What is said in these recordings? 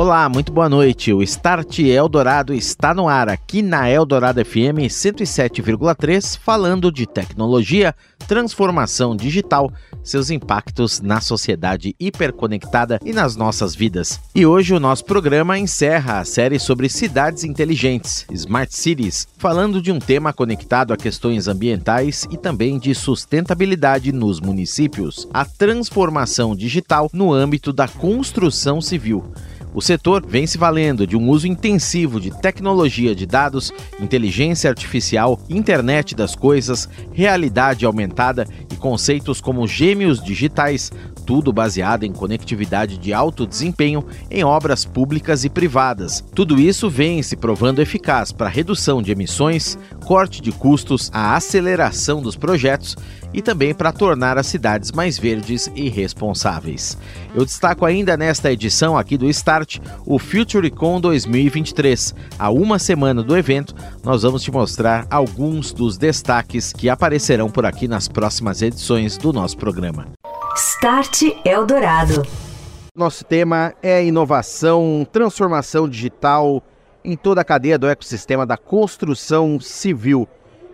Olá, muito boa noite. O Start Eldorado está no ar aqui na Eldorado FM 107,3, falando de tecnologia, transformação digital, seus impactos na sociedade hiperconectada e nas nossas vidas. E hoje o nosso programa encerra a série sobre cidades inteligentes, Smart Cities, falando de um tema conectado a questões ambientais e também de sustentabilidade nos municípios, a transformação digital no âmbito da construção civil. O setor vem se valendo de um uso intensivo de tecnologia de dados, inteligência artificial, internet das coisas, realidade aumentada e conceitos como gêmeos digitais, tudo baseado em conectividade de alto desempenho em obras públicas e privadas. Tudo isso vem se provando eficaz para redução de emissões, corte de custos, a aceleração dos projetos e também para tornar as cidades mais verdes e responsáveis. Eu destaco ainda nesta edição aqui do Start o FutureCon 2023. Há uma semana do evento, nós vamos te mostrar alguns dos destaques que aparecerão por aqui nas próximas edições do nosso programa. Start Eldorado. Nosso tema é inovação, transformação digital em toda a cadeia do ecossistema da construção civil.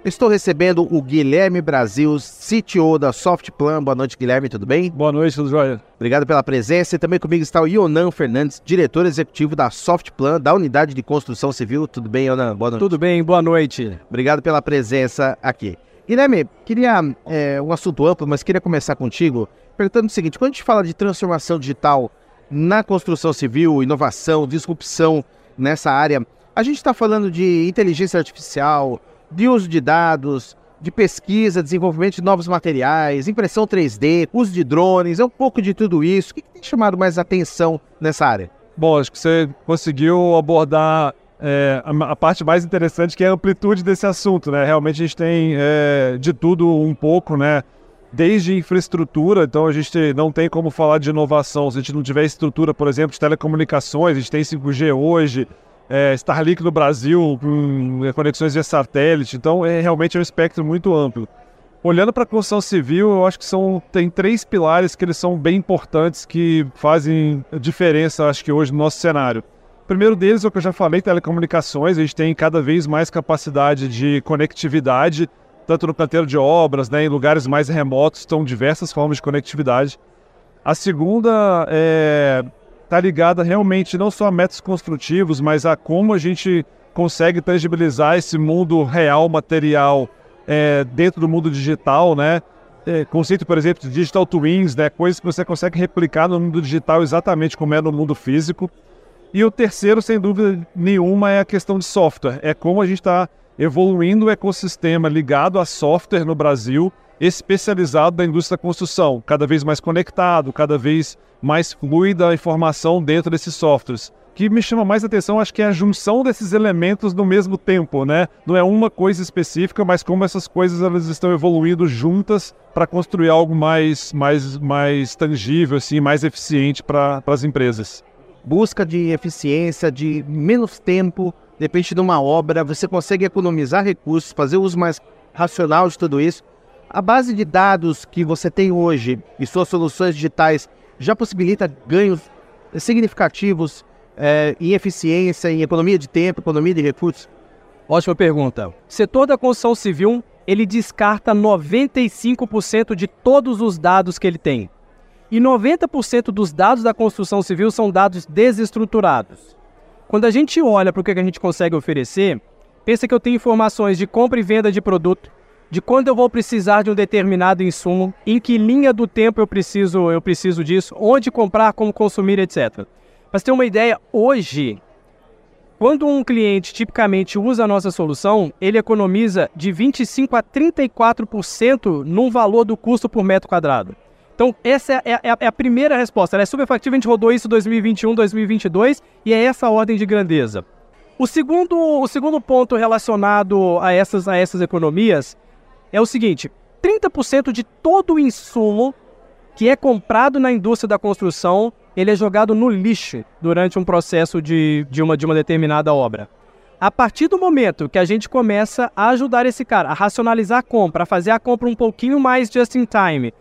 Estou recebendo o Guilherme Brasil, CTO da Softplan. Boa noite, Guilherme, tudo bem? Boa noite, tudo jóia. Obrigado pela presença. E também comigo está o Ionan Fernandes, diretor executivo da Softplan, da Unidade de Construção Civil. Tudo bem, Ionan? Boa noite. Tudo bem, boa noite. Obrigado pela presença aqui. Guilherme, queria é, um assunto amplo, mas queria começar contigo perguntando o seguinte: quando a gente fala de transformação digital na construção civil, inovação, disrupção nessa área, a gente está falando de inteligência artificial, de uso de dados, de pesquisa, desenvolvimento de novos materiais, impressão 3D, uso de drones, é um pouco de tudo isso. O que tem chamado mais atenção nessa área? Bom, acho que você conseguiu abordar é, a, a, parte mais interessante, que é a amplitude desse assunto, né? Realmente a gente tem é, de tudo um pouco, né? Desde infraestrutura, então a gente não tem como falar de inovação se a gente não tiver estrutura, por exemplo, de telecomunicações, a gente tem 5G hoje, é, Starlink no Brasil, é, conexões via satélite, então é realmente é um espectro muito amplo. Olhando para a construção civil, eu acho que são tem três pilares que eles são bem importantes que fazem diferença, acho que hoje no nosso cenário. O primeiro deles é o que eu já falei, telecomunicações. A gente tem cada vez mais capacidade de conectividade, tanto no canteiro de obras, né, em lugares mais remotos, estão diversas formas de conectividade. A segunda é está ligada realmente não só a métodos construtivos, mas a como a gente consegue tangibilizar esse mundo real, material, é, dentro do mundo digital, né? É, conceito, por exemplo, de digital twins, né? Coisas que você consegue replicar no mundo digital exatamente como é no mundo físico. E o terceiro, sem dúvida nenhuma, é a questão de software. É como a gente está evoluindo o ecossistema ligado a software no Brasil especializado da indústria da construção, cada vez mais conectado, cada vez mais fluida a informação dentro desses softwares. O que me chama mais atenção, acho que é a junção desses elementos no mesmo tempo, né? Não é uma coisa específica, mas como essas coisas elas estão evoluindo juntas para construir algo mais, mais, mais tangível, assim, mais eficiente para as empresas. Busca de eficiência, de menos tempo, depende de uma obra, você consegue economizar recursos, fazer uso mais racional de tudo isso a base de dados que você tem hoje e suas soluções digitais já possibilita ganhos significativos é, em eficiência, em economia de tempo, economia de recursos? Ótima pergunta. O setor da construção civil, ele descarta 95% de todos os dados que ele tem. E 90% dos dados da construção civil são dados desestruturados. Quando a gente olha para o que a gente consegue oferecer, pensa que eu tenho informações de compra e venda de produto, de quando eu vou precisar de um determinado insumo, em que linha do tempo eu preciso, eu preciso disso, onde comprar, como consumir, etc. Mas ter uma ideia, hoje, quando um cliente tipicamente usa a nossa solução, ele economiza de 25 a 34% no valor do custo por metro quadrado. Então, essa é, é, é a primeira resposta. Ela é super factível, a gente rodou isso em 2021, 2022 e é essa a ordem de grandeza. O segundo, o segundo ponto relacionado a essas, a essas economias é o seguinte: 30% de todo o insumo que é comprado na indústria da construção, ele é jogado no lixo durante um processo de, de, uma, de uma determinada obra. A partir do momento que a gente começa a ajudar esse cara a racionalizar a compra, a fazer a compra um pouquinho mais just in time,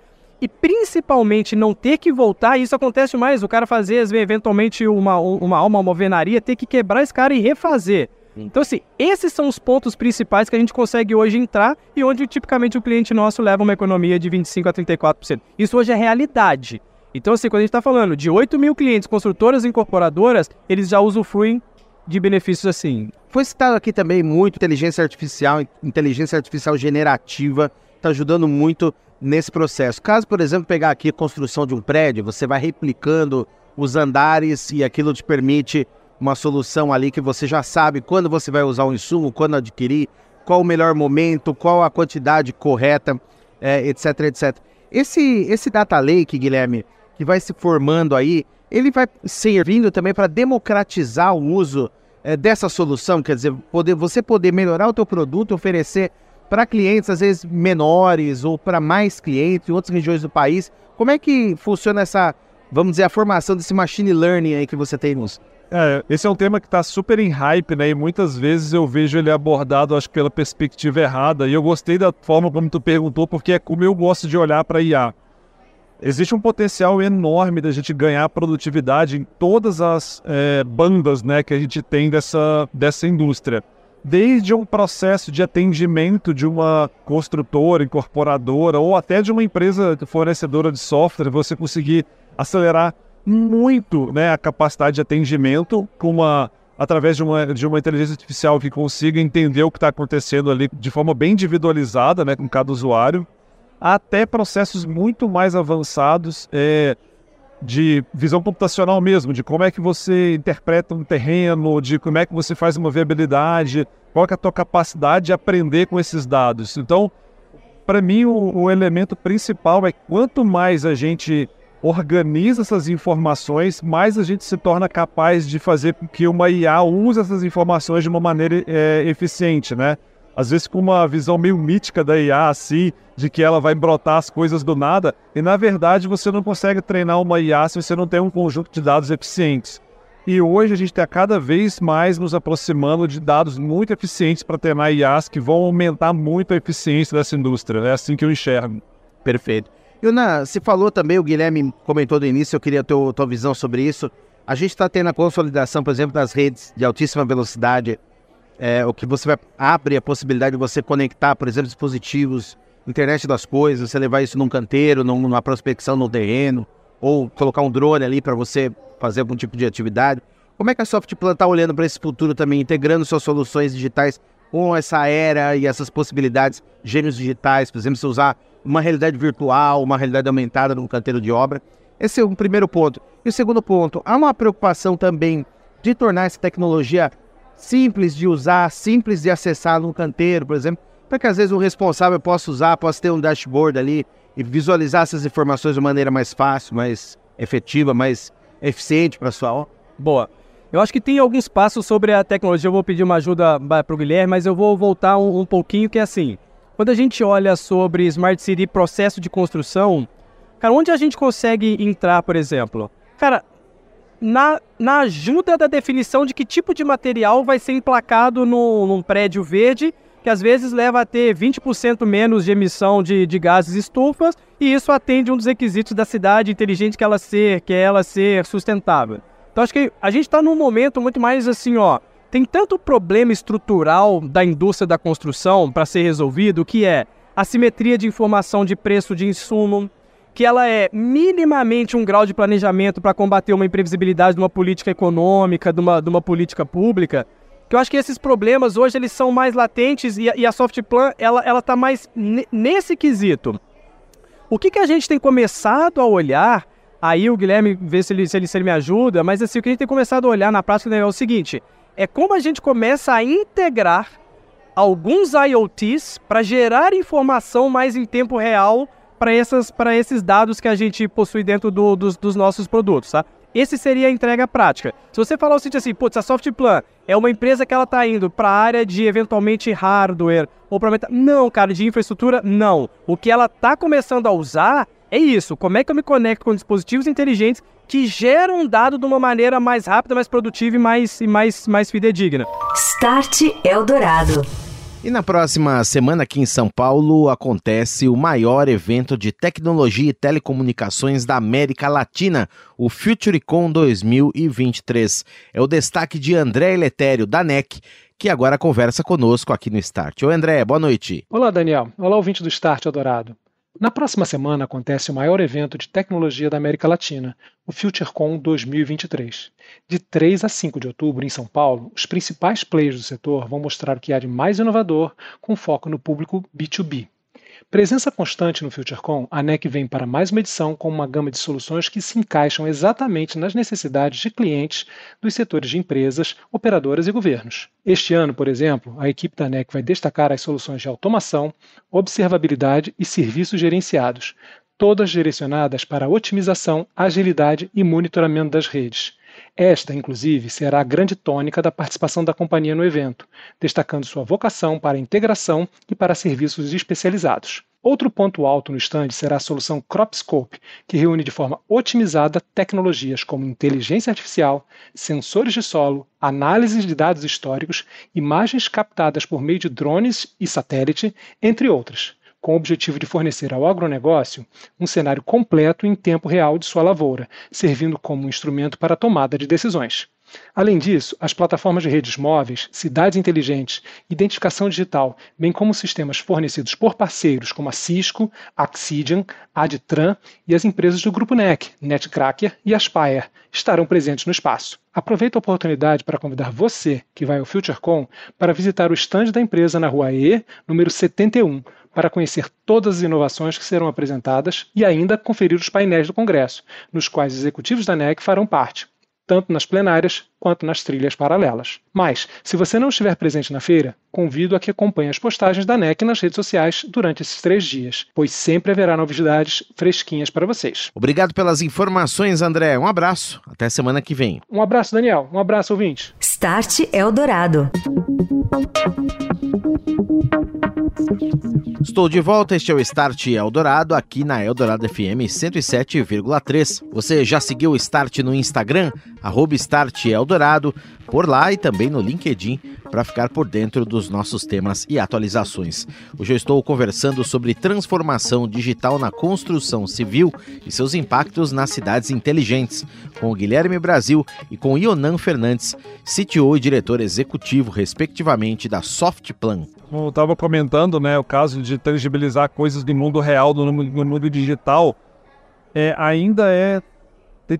e principalmente não ter que voltar, isso acontece mais, o cara fazer eventualmente uma, uma alma, uma alvenaria, ter que quebrar esse cara e refazer. Então, assim, esses são os pontos principais que a gente consegue hoje entrar e onde tipicamente o cliente nosso leva uma economia de 25% a 34%. Isso hoje é realidade. Então, assim, quando a gente está falando de 8 mil clientes, construtoras e incorporadoras, eles já usufruem de benefícios assim. Foi citado aqui também muito inteligência artificial, inteligência artificial generativa, está ajudando muito nesse processo. Caso, por exemplo, pegar aqui a construção de um prédio, você vai replicando os andares e aquilo te permite uma solução ali que você já sabe quando você vai usar o insumo, quando adquirir, qual o melhor momento, qual a quantidade correta, é, etc, etc. Esse, esse data lake, Guilherme, que vai se formando aí, ele vai servindo também para democratizar o uso é, dessa solução, quer dizer, poder, você poder melhorar o teu produto, oferecer para clientes às vezes menores ou para mais clientes em outras regiões do país. Como é que funciona essa, vamos dizer, a formação desse machine learning aí que você tem nos é, esse é um tema que está super em hype, né? E muitas vezes eu vejo ele abordado, acho que pela perspectiva errada. E eu gostei da forma como tu perguntou, porque é como eu gosto de olhar para IA. Existe um potencial enorme da gente ganhar produtividade em todas as é, bandas né, que a gente tem dessa, dessa indústria. Desde um processo de atendimento de uma construtora, incorporadora, ou até de uma empresa fornecedora de software, você conseguir acelerar muito né, a capacidade de atendimento com uma, através de uma, de uma inteligência artificial que consiga entender o que está acontecendo ali de forma bem individualizada né, com cada usuário, até processos muito mais avançados é, de visão computacional mesmo, de como é que você interpreta um terreno, de como é que você faz uma viabilidade, qual é a tua capacidade de aprender com esses dados. Então, para mim, o, o elemento principal é quanto mais a gente organiza essas informações, mais a gente se torna capaz de fazer com que uma IA use essas informações de uma maneira é, eficiente, né? Às vezes com uma visão meio mítica da IA, assim, de que ela vai brotar as coisas do nada, e na verdade você não consegue treinar uma IA se você não tem um conjunto de dados eficientes. E hoje a gente está cada vez mais nos aproximando de dados muito eficientes para treinar IAs que vão aumentar muito a eficiência dessa indústria. É assim que eu enxergo. Perfeito. Yuna, se falou também, o Guilherme comentou no início, eu queria ter a tua visão sobre isso. A gente está tendo a consolidação, por exemplo, das redes de altíssima velocidade, é, o que você vai, abre a possibilidade de você conectar, por exemplo, dispositivos, internet das coisas, você levar isso num canteiro, numa prospecção no terreno, ou colocar um drone ali para você fazer algum tipo de atividade. Como é que a Softplan está olhando para esse futuro também, integrando suas soluções digitais com essa era e essas possibilidades, gênios digitais, por exemplo, se usar uma realidade virtual, uma realidade aumentada no canteiro de obra. Esse é um primeiro ponto. E o segundo ponto, há uma preocupação também de tornar essa tecnologia simples de usar, simples de acessar no canteiro, por exemplo, para que às vezes o responsável possa usar, possa ter um dashboard ali e visualizar essas informações de maneira mais fácil, mais efetiva, mais eficiente para sua. Boa. Eu acho que tem alguns passos sobre a tecnologia. Eu vou pedir uma ajuda para o Guilherme, mas eu vou voltar um, um pouquinho que é assim. Quando a gente olha sobre Smart City processo de construção, cara, onde a gente consegue entrar, por exemplo? Cara, na, na ajuda da definição de que tipo de material vai ser emplacado no, num prédio verde, que às vezes leva a ter 20% menos de emissão de, de gases estufas, e isso atende um dos requisitos da cidade inteligente que ela ser, que é ela ser sustentável. Então acho que a gente está num momento muito mais assim, ó, tem tanto problema estrutural da indústria da construção para ser resolvido, que é assimetria de informação de preço de insumo, que ela é minimamente um grau de planejamento para combater uma imprevisibilidade de uma política econômica, de uma, de uma política pública, que eu acho que esses problemas hoje eles são mais latentes e a, e a ela ela está mais nesse quesito. O que, que a gente tem começado a olhar, aí o Guilherme vê se ele, se ele, se ele me ajuda, mas assim, o que a gente tem começado a olhar na prática é o seguinte, é como a gente começa a integrar alguns IoTs para gerar informação mais em tempo real para esses dados que a gente possui dentro do, dos, dos, nossos produtos. Tá? Esse seria a entrega prática. Se você falar o seguinte assim, putz, a Softplan é uma empresa que ela está indo para a área de eventualmente hardware ou para não, cara, de infraestrutura, não. O que ela está começando a usar é isso. Como é que eu me conecto com dispositivos inteligentes que geram um dado de uma maneira mais rápida, mais produtiva e mais, e mais, mais fidedigna? Start Eldorado. E na próxima semana aqui em São Paulo acontece o maior evento de tecnologia e telecomunicações da América Latina, o FutureCon 2023. É o destaque de André Eletério, da NEC, que agora conversa conosco aqui no Start. Oi André, boa noite. Olá Daniel, olá ouvinte do Start Adorado. Na próxima semana acontece o maior evento de tecnologia da América Latina, o FutureCon 2023. De 3 a 5 de outubro, em São Paulo, os principais players do setor vão mostrar o que há de mais inovador, com foco no público B2B. Presença constante no FutureCon, a NEC vem para mais uma edição com uma gama de soluções que se encaixam exatamente nas necessidades de clientes dos setores de empresas, operadoras e governos. Este ano, por exemplo, a equipe da NEC vai destacar as soluções de automação, observabilidade e serviços gerenciados, todas direcionadas para otimização, agilidade e monitoramento das redes. Esta, inclusive, será a grande tônica da participação da companhia no evento, destacando sua vocação para integração e para serviços especializados. Outro ponto alto no stand será a solução CropScope, que reúne de forma otimizada tecnologias como inteligência artificial, sensores de solo, análise de dados históricos, imagens captadas por meio de drones e satélite, entre outras com o objetivo de fornecer ao agronegócio um cenário completo em tempo real de sua lavoura, servindo como instrumento para a tomada de decisões. Além disso, as plataformas de redes móveis, cidades inteligentes, identificação digital, bem como sistemas fornecidos por parceiros como a Cisco, Axidian, Adtran e as empresas do grupo NEC, Netcracker e Aspire, estarão presentes no espaço. Aproveito a oportunidade para convidar você, que vai ao FutureCon, para visitar o estande da empresa na Rua E, número 71, para conhecer todas as inovações que serão apresentadas e ainda conferir os painéis do Congresso, nos quais executivos da NEC farão parte, tanto nas plenárias quanto nas trilhas paralelas. Mas, se você não estiver presente na feira, convido a que acompanhe as postagens da NEC nas redes sociais durante esses três dias, pois sempre haverá novidades fresquinhas para vocês. Obrigado pelas informações, André. Um abraço. Até semana que vem. Um abraço, Daniel. Um abraço, ouvinte. Start Eldorado. Estou de volta, este é o Start Eldorado, aqui na Eldorado FM 107,3. Você já seguiu o Start no Instagram, arroba Start Eldorado, por lá e também no LinkedIn, para ficar por dentro dos nossos temas e atualizações. Hoje eu estou conversando sobre transformação digital na construção civil e seus impactos nas cidades inteligentes, com o Guilherme Brasil e com Ionan Fernandes, CTO e diretor executivo, respectivamente, da Softplan como eu estava comentando, né, o caso de tangibilizar coisas do mundo real, do mundo digital, é, ainda é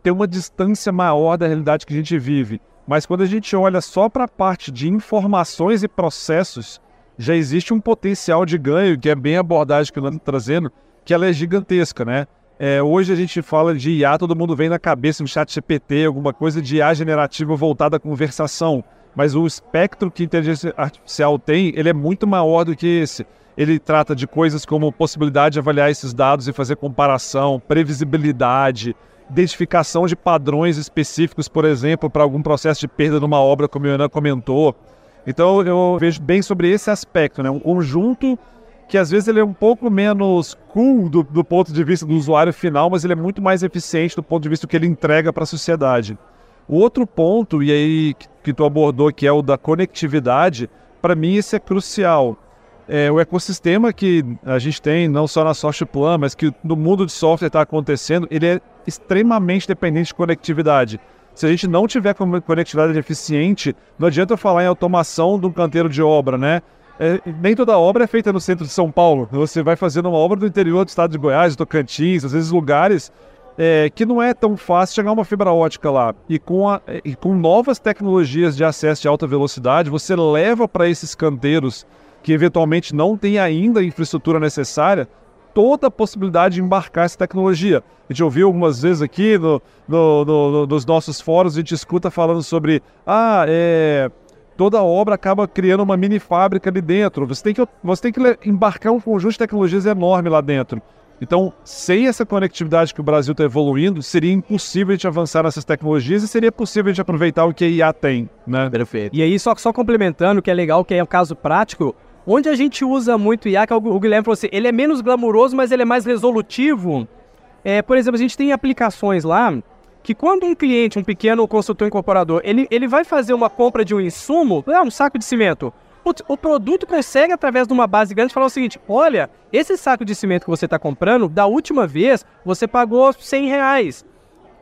ter uma distância maior da realidade que a gente vive. Mas quando a gente olha só para a parte de informações e processos, já existe um potencial de ganho, que é bem a abordagem que o Lando está trazendo, que ela é gigantesca, né? É, hoje a gente fala de IA, todo mundo vem na cabeça um chat GPT, alguma coisa de IA generativa voltada à conversação mas o espectro que a inteligência artificial tem, ele é muito maior do que esse. Ele trata de coisas como possibilidade de avaliar esses dados e fazer comparação, previsibilidade, identificação de padrões específicos, por exemplo, para algum processo de perda numa obra, como a Ana comentou. Então eu vejo bem sobre esse aspecto, né? um conjunto que às vezes ele é um pouco menos cool do, do ponto de vista do usuário final, mas ele é muito mais eficiente do ponto de vista que ele entrega para a sociedade. O outro ponto, e aí que, tu abordou, que é o da conectividade, para mim isso é crucial. É, o ecossistema que a gente tem, não só na Softplan, mas que no mundo de software está acontecendo, ele é extremamente dependente de conectividade. Se a gente não tiver conectividade eficiente, não adianta eu falar em automação de um canteiro de obra, né? É, nem toda obra é feita no centro de São Paulo. Você vai fazendo uma obra do interior do estado de Goiás, Tocantins, às vezes lugares é, que não é tão fácil chegar uma fibra ótica lá. E com, a, e com novas tecnologias de acesso de alta velocidade, você leva para esses canteiros que eventualmente não têm ainda a infraestrutura necessária, toda a possibilidade de embarcar essa tecnologia. A gente ouviu algumas vezes aqui no, no, no, nos nossos fóruns, a gente escuta falando sobre ah, é, toda obra acaba criando uma mini fábrica ali dentro. Você tem que, você tem que embarcar um conjunto de tecnologias enorme lá dentro. Então, sem essa conectividade que o Brasil está evoluindo, seria impossível a gente avançar nessas tecnologias e seria possível a gente aproveitar o que a IA tem, né? Perfeito. E aí, só, só complementando, que é legal, que é o caso prático, onde a gente usa muito IA, que é o, o Guilherme falou assim, ele é menos glamuroso, mas ele é mais resolutivo. É, por exemplo, a gente tem aplicações lá que quando um cliente, um pequeno consultor incorporador, ele, ele vai fazer uma compra de um insumo, ah, um saco de cimento, Putz, o produto consegue, através de uma base grande, falar o seguinte: olha, esse saco de cimento que você está comprando, da última vez você pagou 100 reais.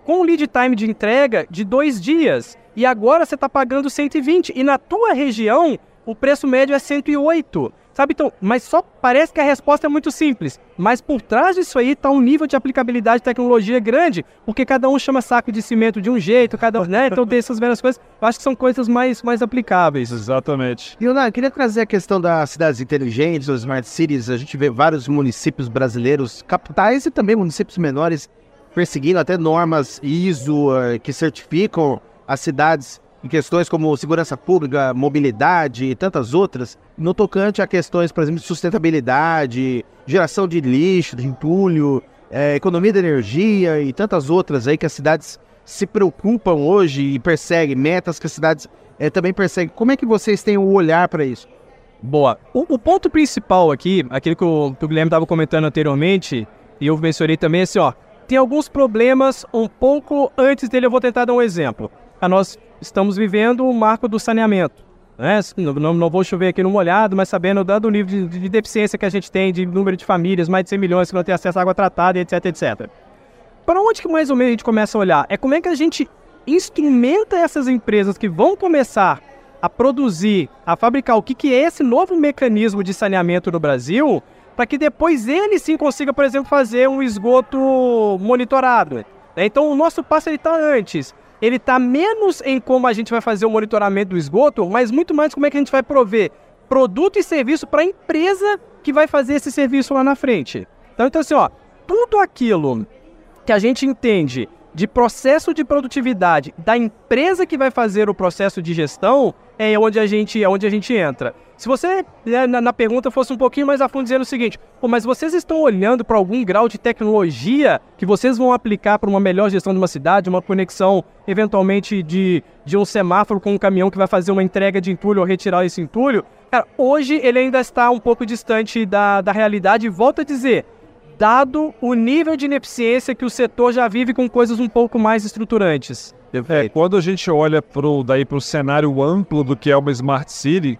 Com um lead time de entrega de dois dias. E agora você está pagando 120. E na tua região, o preço médio é 108. Sabe, então, mas só parece que a resposta é muito simples. Mas por trás disso aí está um nível de aplicabilidade de tecnologia grande, porque cada um chama saco de cimento de um jeito, cada um, né? Então tem essas várias coisas. Eu acho que são coisas mais, mais aplicáveis. Exatamente. Leonardo, queria trazer a questão das cidades inteligentes, os smart cities. A gente vê vários municípios brasileiros, capitais e também municípios menores, perseguindo até normas ISO eh, que certificam as cidades em questões como segurança pública, mobilidade e tantas outras, no tocante a questões, por exemplo, de sustentabilidade, geração de lixo, de entulho, é, economia de energia e tantas outras aí que as cidades se preocupam hoje e perseguem, metas que as cidades é, também perseguem. Como é que vocês têm o um olhar para isso? Boa. O, o, ponto principal aqui, aquilo que o, que o Guilherme estava comentando anteriormente, e eu mencionei também, é assim, ó, tem alguns problemas um pouco antes dele, eu vou tentar dar um exemplo. A nós estamos vivendo o marco do saneamento. Né? Não, não, vou chover aqui no molhado, mas sabendo do nível de, de, deficiência que a gente tem, de número de famílias, mais de 100 milhões que não têm acesso à água tratada, etc, etc. Para onde que mais ou menos a gente começa a olhar? É como é que a gente instrumenta essas empresas que vão começar a produzir, a fabricar o que, que é esse novo mecanismo de saneamento no Brasil, para que depois ele sim consiga, por exemplo, fazer um esgoto monitorado. Né? Então o nosso passo está antes ele está menos em como a gente vai fazer o monitoramento do esgoto, mas muito mais como é que a gente vai prover produto e serviço para a empresa que vai fazer esse serviço lá na frente. Então, então, assim, ó, tudo aquilo que a gente entende de processo de produtividade da empresa que vai fazer o processo de gestão é onde a gente, é onde a gente entra. Se você, né, na, na, pergunta, fosse um pouquinho mais a fundo dizendo o seguinte, Pô, mas vocês estão olhando para algum grau de tecnologia que vocês vão aplicar para uma melhor gestão de uma cidade, uma conexão, eventualmente, de, de um semáforo com um caminhão que vai fazer uma entrega de entulho ou retirar esse entulho? Cara, hoje ele ainda está um pouco distante da, da realidade e volto a dizer, dado o nível de ineficiência que o setor já vive com coisas um pouco mais estruturantes. É, quando a gente olha pro, daí para o cenário amplo do que é uma Smart City,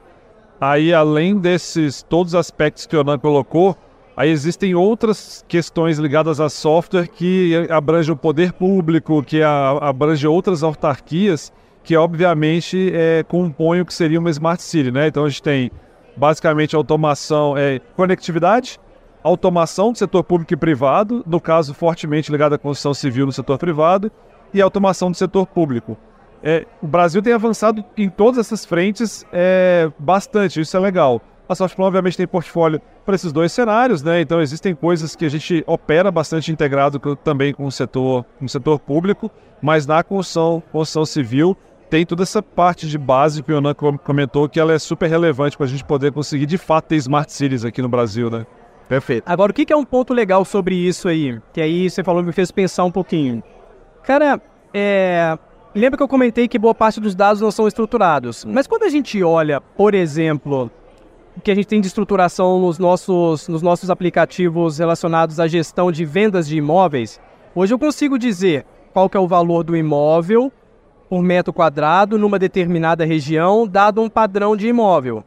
aí além desses todos os aspectos que o Onan colocou, aí existem outras questões ligadas a software que abrange o poder público, que abrange outras autarquias, que obviamente é, compõem o que seria uma Smart City, né? Então a gente tem basicamente automação, é, conectividade, automação do setor público e privado, no caso fortemente ligado à construção civil no setor privado, e automação do setor público. É, o Brasil tem avançado em todas essas frentes é, bastante, isso é legal. A Softplan, obviamente, tem portfólio para esses dois cenários, né? Então, existem coisas que a gente opera bastante integrado com, também com o setor, com o setor público, mas na construção, construção civil tem toda essa parte de base que o Yonan comentou que ela é super relevante para a gente poder conseguir, de fato, ter smart cities aqui no Brasil, né? Perfeito. Agora, o que é um ponto legal sobre isso aí? Que aí você falou me fez pensar um pouquinho. Cara, é... lembra que eu comentei que boa parte dos dados não são estruturados. Mas quando a gente olha, por exemplo, o que a gente tem de estruturação nos nossos, nos nossos aplicativos relacionados à gestão de vendas de imóveis, hoje eu consigo dizer qual que é o valor do imóvel por metro quadrado numa determinada região, dado um padrão de imóvel.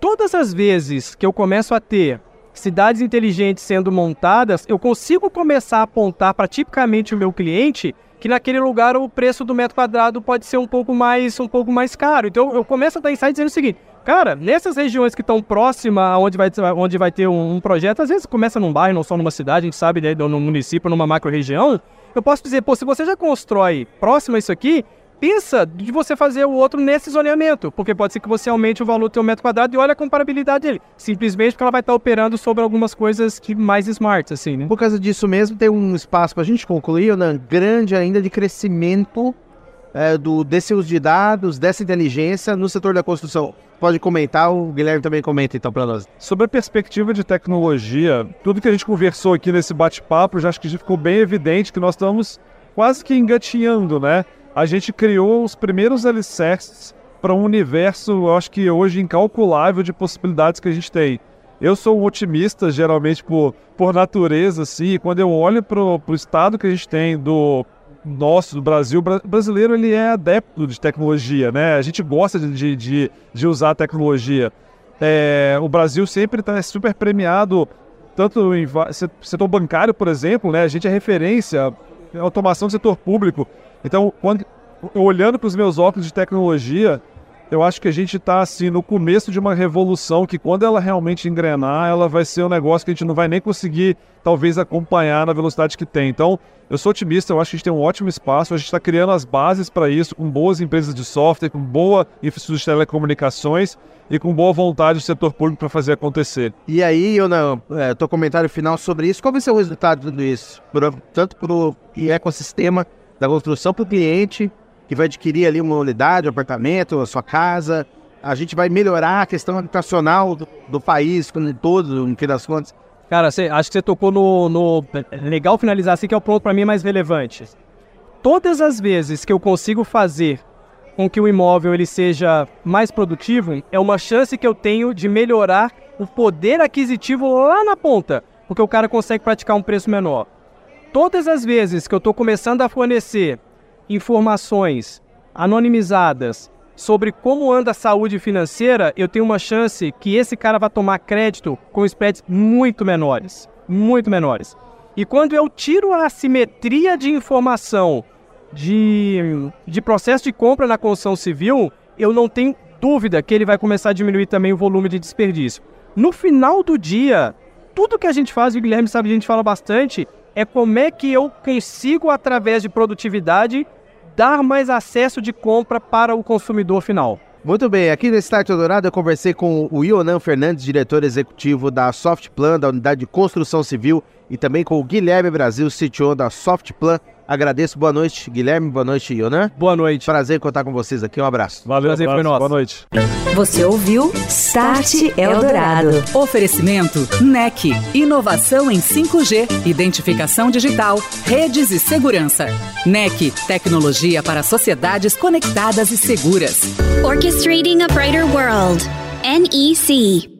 Todas as vezes que eu começo a ter cidades inteligentes sendo montadas, eu consigo começar a apontar para tipicamente o meu cliente que naquele lugar o preço do metro quadrado pode ser um pouco mais, um pouco mais caro. Então eu começo a dar insight dizendo o seguinte: cara, nessas regiões que estão próximas onde vai, onde vai ter um, um, projeto, às vezes começa num bairro, não só numa cidade, a gente sabe, né, num município, numa macro região. Eu posso dizer, pô, se você já constrói próximo a isso aqui, pensa de você fazer o outro nesse zoneamento, porque pode ser que você aumente o valor do seu metro quadrado e olha a comparabilidade dele, simplesmente porque ela vai estar operando sobre algumas coisas que mais smart, assim, né? Por causa disso mesmo, tem um espaço para a gente concluir, né, grande ainda de crescimento é, do, desse uso de dados, dessa inteligência no setor da construção? Pode comentar, o Guilherme também comenta então para nós. Sobre a perspectiva de tecnologia, tudo que a gente conversou aqui nesse bate-papo já acho que ficou bem evidente que nós estamos quase que engatinhando, né? A gente criou os primeiros alicerces para um universo, eu acho que hoje incalculável de possibilidades que a gente tem. Eu sou um otimista, geralmente por, por natureza, assim, e quando eu olho para o estado que a gente tem do nosso, do Brasil, o brasileiro ele é adepto de tecnologia, né? A gente gosta de, de, de usar a tecnologia. É, o Brasil sempre está super premiado, tanto em setor bancário, por exemplo, né? A gente é referência automação do setor público. Então, quando, olhando para os meus óculos de tecnologia, eu acho que a gente está assim no começo de uma revolução que quando ela realmente engrenar, ela vai ser um negócio que a gente não vai nem conseguir talvez acompanhar na velocidade que tem. Então, eu sou otimista, eu acho que a gente tem um ótimo espaço, a gente está criando as bases para isso, com boas empresas de software, com boa infraestrutura de telecomunicações e com boa vontade do setor público para fazer acontecer. E aí, eu não, é, teu comentário final sobre isso, qual vai ser o resultado de tudo isso? tanto para o ecossistema da construção para o cliente que vai adquirir ali uma unidade, um apartamento, a sua casa. A gente vai melhorar a questão habitacional do, do país, todo, no fim das contas. Cara, cê, acho que você tocou no, no, Legal finalizar assim, que é o ponto para mim mais relevante. Todas as vezes que eu consigo fazer com que o imóvel ele seja mais produtivo, é uma chance que eu tenho de melhorar o poder aquisitivo lá na ponta, porque o cara consegue praticar um preço menor. Todas as vezes que eu estou começando a fornecer informações anonimizadas sobre como anda a saúde financeira, eu tenho uma chance que esse cara vai tomar crédito com spreads muito menores, muito menores. E quando eu tiro a assimetria de informação de, de processo de compra na construção civil, eu não tenho dúvida que ele vai começar a diminuir também o volume de desperdício. No final do dia, tudo que a gente faz, o Guilherme sabe, a gente fala bastante, é como é que eu consigo, através de produtividade, dar mais acesso de compra para o consumidor final. Muito bem, aqui no Start Dourado eu conversei com o Ionan Fernandes, diretor executivo da Softplan, da Unidade de Construção Civil, e também com o Guilherme Brasil, CTO da Softplan. Agradeço, boa noite, Guilherme, boa noite, Ionan. Boa noite. Prazer contar com vocês aqui, um abraço. Valeu, Prazer abraço. foi nosso. Boa noite. Você ouviu Start Eldorado. Oferecimento NEC, inovação em 5G, identificação digital, redes e segurança. NEC, tecnologia para sociedades conectadas e seguras. Orchestrating a Brighter World, NEC.